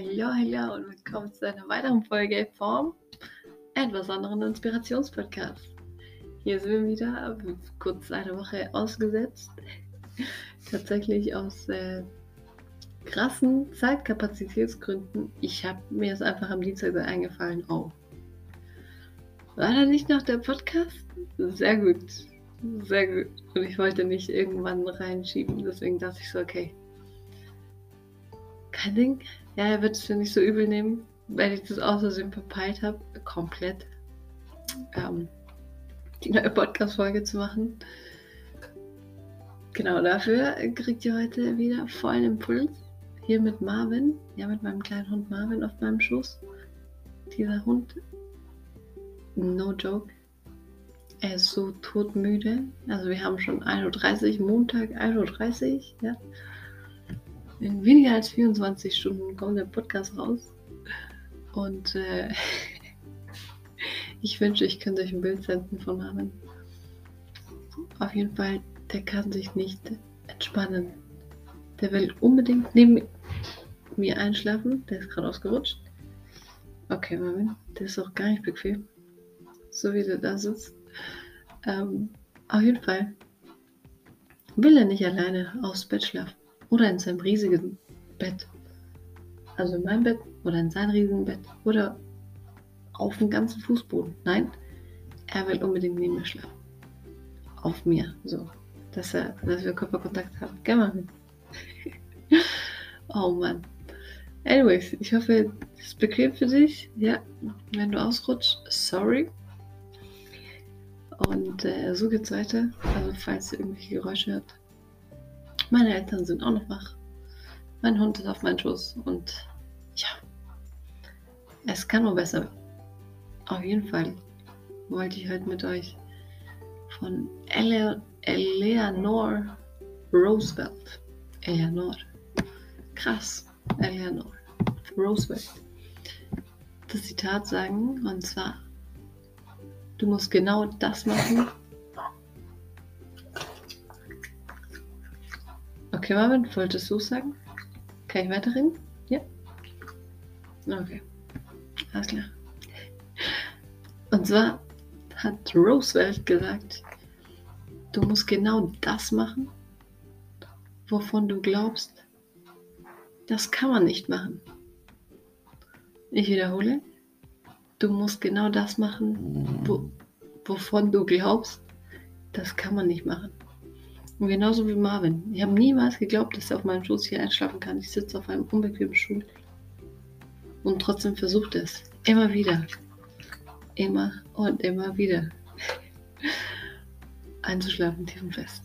Hallo, hallo und willkommen zu einer weiteren Folge vom etwas anderen Inspirationspodcast. Hier sind wir wieder, kurz eine Woche ausgesetzt. Tatsächlich aus äh, krassen Zeitkapazitätsgründen. Ich habe mir es einfach am Dienstag eingefallen. Oh, war da nicht noch der Podcast? Sehr gut, sehr gut. Und ich wollte nicht irgendwann reinschieben, deswegen dachte ich so, okay. Kein ja, er wird es mir nicht so übel nehmen, weil ich das außersehen verpeilt habe, komplett ähm, die neue Podcast-Folge zu machen. Genau dafür kriegt ihr heute wieder vollen Impuls. Hier mit Marvin, ja, mit meinem kleinen Hund Marvin auf meinem Schoß. Dieser Hund, no joke, er ist so todmüde. Also wir haben schon 1.30 Uhr, Montag 1.30 Uhr, ja. In weniger als 24 Stunden kommt der Podcast raus. Und äh, ich wünsche, ich könnte euch ein Bild senden von Marvin. Auf jeden Fall, der kann sich nicht entspannen. Der will unbedingt neben mir einschlafen. Der ist gerade ausgerutscht. Okay, Marvin, der ist auch gar nicht bequem. So wie der da sitzt. Ähm, auf jeden Fall will er nicht alleine aufs Bett schlafen. Oder in seinem riesigen Bett. Also in meinem Bett oder in seinem riesigen Bett. Oder auf dem ganzen Fußboden. Nein, er will unbedingt neben mir schlafen. Auf mir. So. Dass, er, dass wir Körperkontakt haben. Geh mal mit. oh Mann. Anyways, ich hoffe, es ist bequem für dich. Ja, wenn du ausrutschst, sorry. Und äh, so geht's weiter. Also falls ihr irgendwelche Geräusche hört, meine Eltern sind auch noch wach. Mein Hund ist auf meinem Schoß und ja, es kann nur besser. Auf jeden Fall wollte ich heute mit euch von Ele Eleanor Roosevelt. Eleanor. Krass. Eleanor Roosevelt. Das Zitat sagen und zwar: Du musst genau das machen, Marvin, wolltest du sagen? Kann ich weiterreden? Ja? Okay. Alles klar. Und zwar hat Roosevelt gesagt, du musst genau das machen, wovon du glaubst, das kann man nicht machen. Ich wiederhole, du musst genau das machen, wo, wovon du glaubst, das kann man nicht machen. Und genauso wie Marvin. Ich habe niemals geglaubt, dass er auf meinem Schoß hier einschlafen kann. Ich sitze auf einem unbequemen Stuhl. Und trotzdem versucht er es. Immer wieder. Immer und immer wieder. Einzuschlafen, tief und fest.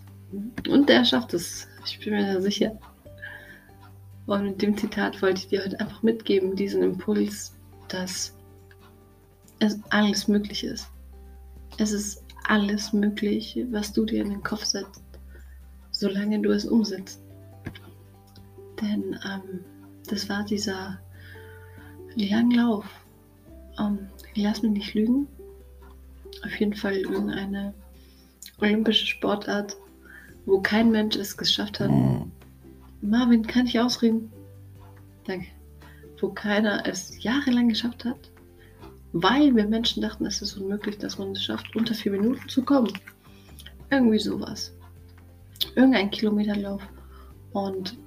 Und er schafft es. Ich bin mir da sicher. Und mit dem Zitat wollte ich dir heute einfach mitgeben, diesen Impuls, dass es alles möglich ist. Es ist alles möglich, was du dir in den Kopf setzt solange du es umsetzt. Denn ähm, das war dieser Langlauf. Ähm, lass mich nicht lügen. Auf jeden Fall irgendeine olympische Sportart, wo kein Mensch es geschafft hat. Mhm. Marvin, kann ich ausreden? Danke. Wo keiner es jahrelang geschafft hat, weil wir Menschen dachten, es ist unmöglich, dass man es schafft, unter vier Minuten zu kommen. Irgendwie sowas irgendein Kilometerlauf. Und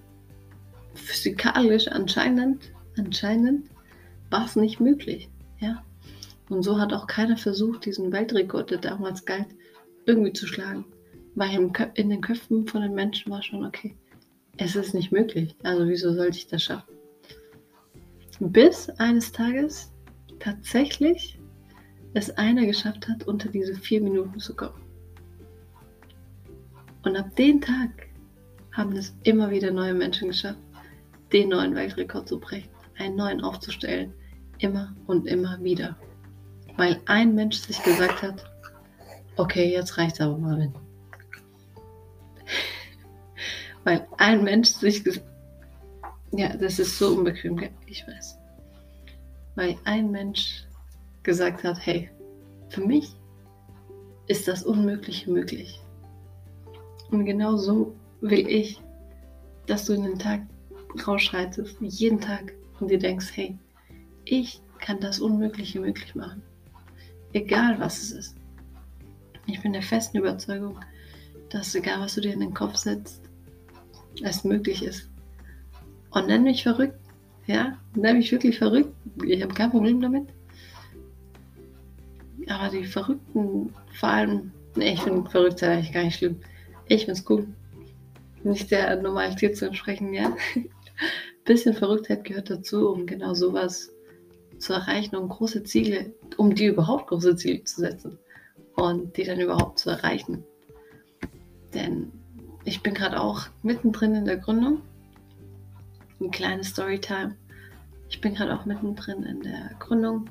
physikalisch anscheinend, anscheinend war es nicht möglich. Ja? Und so hat auch keiner versucht, diesen Weltrekord, der damals galt, irgendwie zu schlagen. Weil in den Köpfen von den Menschen war schon, okay, es ist nicht möglich. Also wieso sollte ich das schaffen? Bis eines Tages tatsächlich es einer geschafft hat, unter diese vier Minuten zu kommen. Und ab dem Tag haben es immer wieder neue Menschen geschafft, den neuen Weltrekord zu brechen, einen neuen aufzustellen, immer und immer wieder. Weil ein Mensch sich gesagt hat, okay, jetzt reicht's aber mal. Weil ein Mensch sich gesagt ja, das ist so unbequem, ich weiß. Weil ein Mensch gesagt hat, hey, für mich ist das Unmögliche möglich. Und genau so will ich, dass du in den Tag rausschreitest, jeden Tag und dir denkst, hey, ich kann das Unmögliche möglich machen. Egal was es ist. Ich bin der festen Überzeugung, dass egal was du dir in den Kopf setzt, es möglich ist. Und nenn mich verrückt. Ja, nenn mich wirklich verrückt. Ich habe kein Problem damit. Aber die Verrückten, vor allem, nee, ich finde verrückt sein eigentlich gar nicht schlimm. Ich finde es cool. Nicht der Normalität zu entsprechen, ja. Bisschen Verrücktheit gehört dazu, um genau sowas zu erreichen, um große Ziele, um die überhaupt große Ziele zu setzen und die dann überhaupt zu erreichen. Denn ich bin gerade auch mittendrin in der Gründung. Ein kleines Storytime. Ich bin gerade auch mittendrin in der Gründung.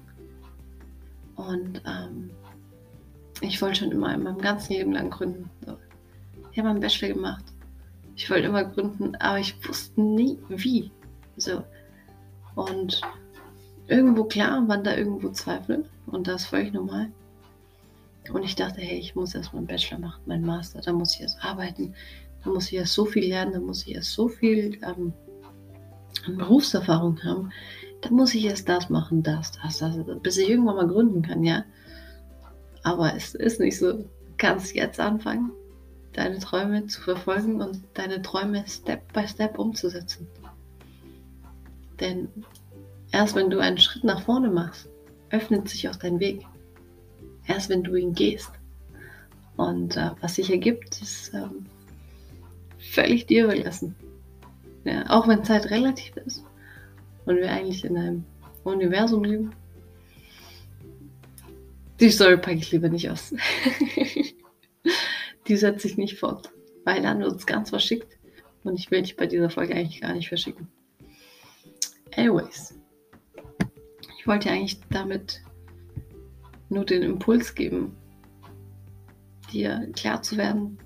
Und ähm, ich wollte schon immer in meinem ganzen Leben lang gründen. Ich habe einen Bachelor gemacht. Ich wollte immer gründen, aber ich wusste nie wie. So. Und irgendwo klar waren da irgendwo Zweifel. Und das völlig normal. Und ich dachte, hey, ich muss erst meinen Bachelor machen, meinen Master, da muss ich erst arbeiten, da muss ich erst so viel lernen, da muss ich erst so viel ähm, Berufserfahrung haben, da muss ich erst das machen, das, das, das, bis ich irgendwann mal gründen kann, ja. Aber es ist nicht so. Du kannst jetzt anfangen, deine Träume zu verfolgen und deine Träume Step by Step umzusetzen. Denn erst wenn du einen Schritt nach vorne machst, öffnet sich auch dein Weg erst wenn du ihn gehst. Und äh, was sich ergibt, ist ähm, völlig dir überlassen. Ja, auch wenn Zeit relativ ist und wir eigentlich in einem Universum leben. Die Story packe ich lieber nicht aus. die setze ich nicht fort, weil dann wird es ganz verschickt und ich will dich bei dieser Folge eigentlich gar nicht verschicken. Anyways, ich wollte eigentlich damit nur den Impuls geben, dir klar zu werden,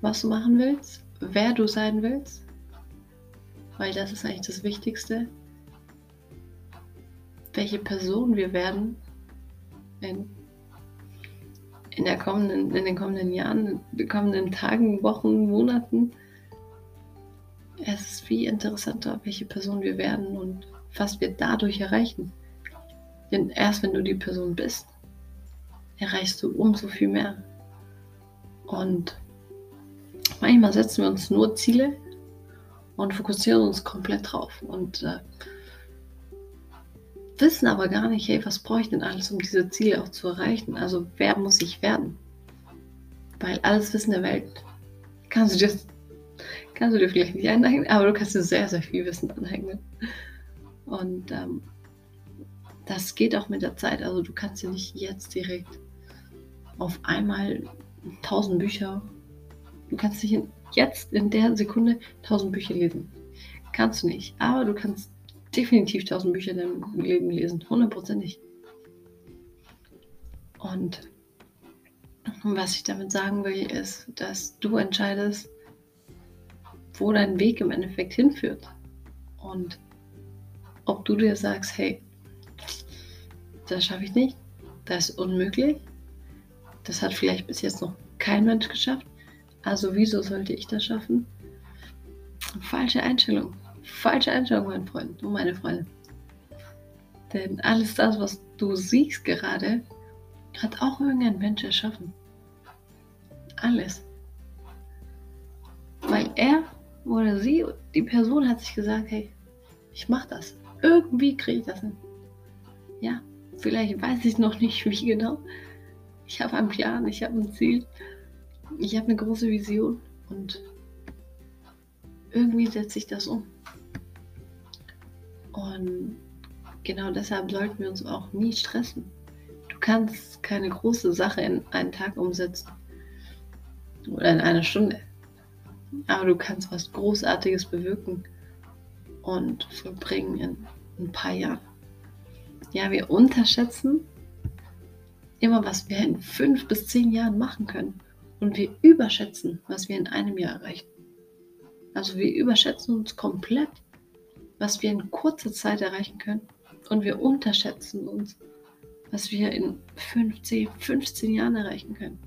was du machen willst, wer du sein willst, weil das ist eigentlich das Wichtigste, welche Person wir werden in, in, der kommenden, in den kommenden Jahren, in den kommenden Tagen, Wochen, Monaten. Es ist viel interessanter, welche Person wir werden und was wir dadurch erreichen. Denn erst wenn du die Person bist, erreichst du umso viel mehr. Und manchmal setzen wir uns nur Ziele und fokussieren uns komplett drauf und äh, wissen aber gar nicht, hey, was brauche ich denn alles, um diese Ziele auch zu erreichen? Also wer muss ich werden? Weil alles Wissen der Welt kannst du dir, kannst du dir vielleicht nicht aneignen, aber du kannst dir sehr, sehr viel Wissen aneignen. Und ähm, das geht auch mit der Zeit. Also du kannst ja nicht jetzt direkt auf einmal 1000 Bücher, du kannst nicht jetzt in der Sekunde 1000 Bücher lesen. Kannst du nicht. Aber du kannst definitiv 1000 Bücher in deinem Leben lesen. Hundertprozentig. Und was ich damit sagen will, ist, dass du entscheidest, wo dein Weg im Endeffekt hinführt. Und ob du dir sagst, hey, das schaffe ich nicht, das ist unmöglich, das hat vielleicht bis jetzt noch kein Mensch geschafft, also wieso sollte ich das schaffen? Falsche Einstellung, falsche Einstellung, mein Freund und meine Freunde. Denn alles das, was du siehst gerade, hat auch irgendein Mensch erschaffen. Alles. Weil er oder sie, die Person hat sich gesagt, hey, ich mach das. Irgendwie kriege ich das hin. Ja, Vielleicht weiß ich noch nicht, wie genau. Ich habe einen Plan, ich habe ein Ziel, ich habe eine große Vision und irgendwie setze ich das um. Und genau deshalb sollten wir uns auch nie stressen. Du kannst keine große Sache in einen Tag umsetzen oder in einer Stunde. Aber du kannst was Großartiges bewirken und vollbringen in ein paar Jahren. Ja, wir unterschätzen immer, was wir in fünf bis zehn Jahren machen können. Und wir überschätzen, was wir in einem Jahr erreichen. Also wir überschätzen uns komplett, was wir in kurzer Zeit erreichen können. Und wir unterschätzen uns, was wir in 15, 15 Jahren erreichen können.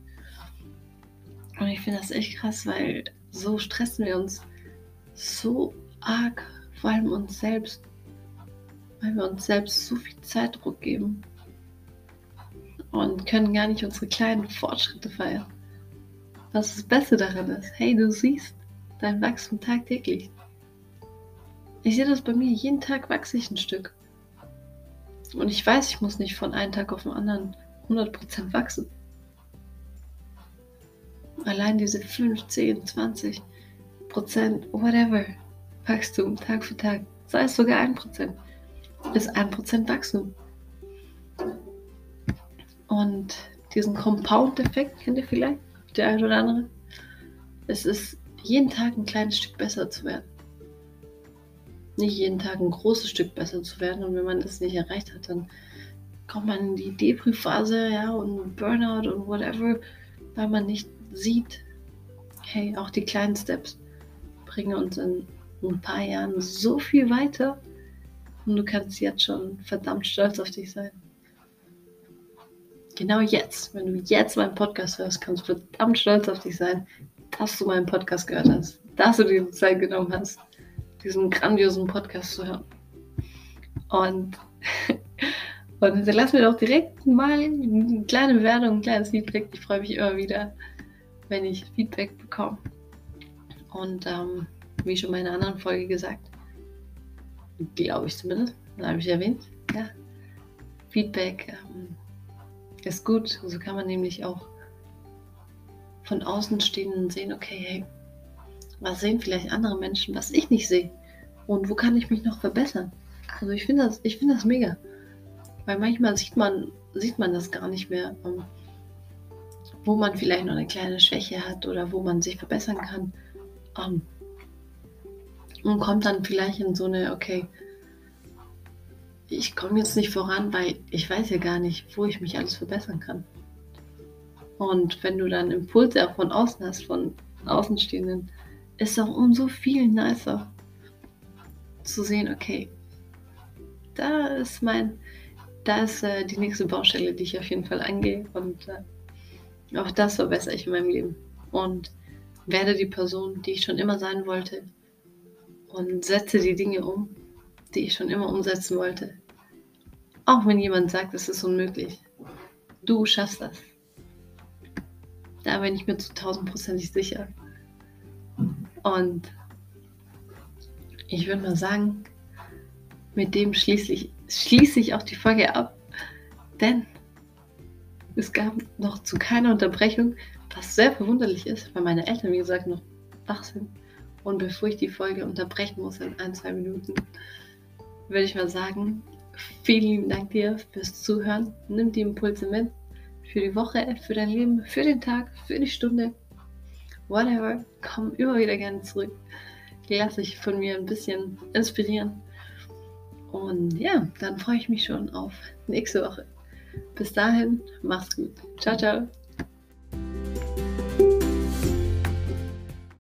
Und ich finde das echt krass, weil so stressen wir uns so arg, vor allem uns selbst weil wir uns selbst so viel Zeitdruck geben und können gar nicht unsere kleinen Fortschritte feiern. Was das Beste daran ist, hey, du siehst dein Wachstum tagtäglich. Ich sehe das bei mir, jeden Tag wachse ich ein Stück. Und ich weiß, ich muss nicht von einem Tag auf den anderen 100% wachsen. Allein diese 15, 20% whatever, Wachstum Tag für Tag, sei es sogar 1%, ist 1% Wachstum. Und diesen Compound-Effekt kennt ihr vielleicht, der eine oder andere. Es ist jeden Tag ein kleines Stück besser zu werden. Nicht jeden Tag ein großes Stück besser zu werden. Und wenn man das nicht erreicht hat, dann kommt man in die Depri-Phase, ja, und Burnout und whatever, weil man nicht sieht, hey, auch die kleinen Steps bringen uns in ein paar Jahren so viel weiter. Und du kannst jetzt schon verdammt stolz auf dich sein. Genau jetzt, wenn du jetzt meinen Podcast hörst, kannst du verdammt stolz auf dich sein, dass du meinen Podcast gehört hast, dass du dir die Zeit genommen hast, diesen grandiosen Podcast zu hören. Und, und hinterlass mir doch direkt mal eine kleine Bewertung, ein kleines Feedback. Ich freue mich immer wieder, wenn ich Feedback bekomme. Und ähm, wie schon in einer anderen Folge gesagt, glaube ich zumindest, habe ich erwähnt, ja, Feedback ähm, ist gut. So kann man nämlich auch von Außenstehenden sehen, okay, hey, was sehen vielleicht andere Menschen, was ich nicht sehe? Und wo kann ich mich noch verbessern? Also ich finde das, ich finde das mega. Weil manchmal sieht man, sieht man das gar nicht mehr, ähm, wo man vielleicht noch eine kleine Schwäche hat oder wo man sich verbessern kann. Ähm, und kommt dann vielleicht in so eine, okay, ich komme jetzt nicht voran, weil ich weiß ja gar nicht, wo ich mich alles verbessern kann. Und wenn du dann Impulse auch von außen hast, von Außenstehenden, ist es auch umso viel nicer zu sehen, okay, da ist mein, da ist äh, die nächste Baustelle, die ich auf jeden Fall angehe und äh, auch das verbessere ich in meinem Leben und werde die Person, die ich schon immer sein wollte und setze die Dinge um, die ich schon immer umsetzen wollte. Auch wenn jemand sagt, es ist unmöglich. Du schaffst das. Da bin ich mir zu tausendprozentig sicher. Und ich würde mal sagen, mit dem schließe ich, schließe ich auch die Folge ab. Denn es gab noch zu keiner Unterbrechung, was sehr verwunderlich ist, weil meine Eltern, wie gesagt, noch wach sind. Und bevor ich die Folge unterbrechen muss in ein, zwei Minuten, würde ich mal sagen, vielen Dank dir fürs Zuhören. Nimm die Impulse mit für die Woche, für dein Leben, für den Tag, für die Stunde, whatever. Komm immer wieder gerne zurück. Lass dich von mir ein bisschen inspirieren. Und ja, dann freue ich mich schon auf nächste Woche. Bis dahin, mach's gut. Ciao, ciao.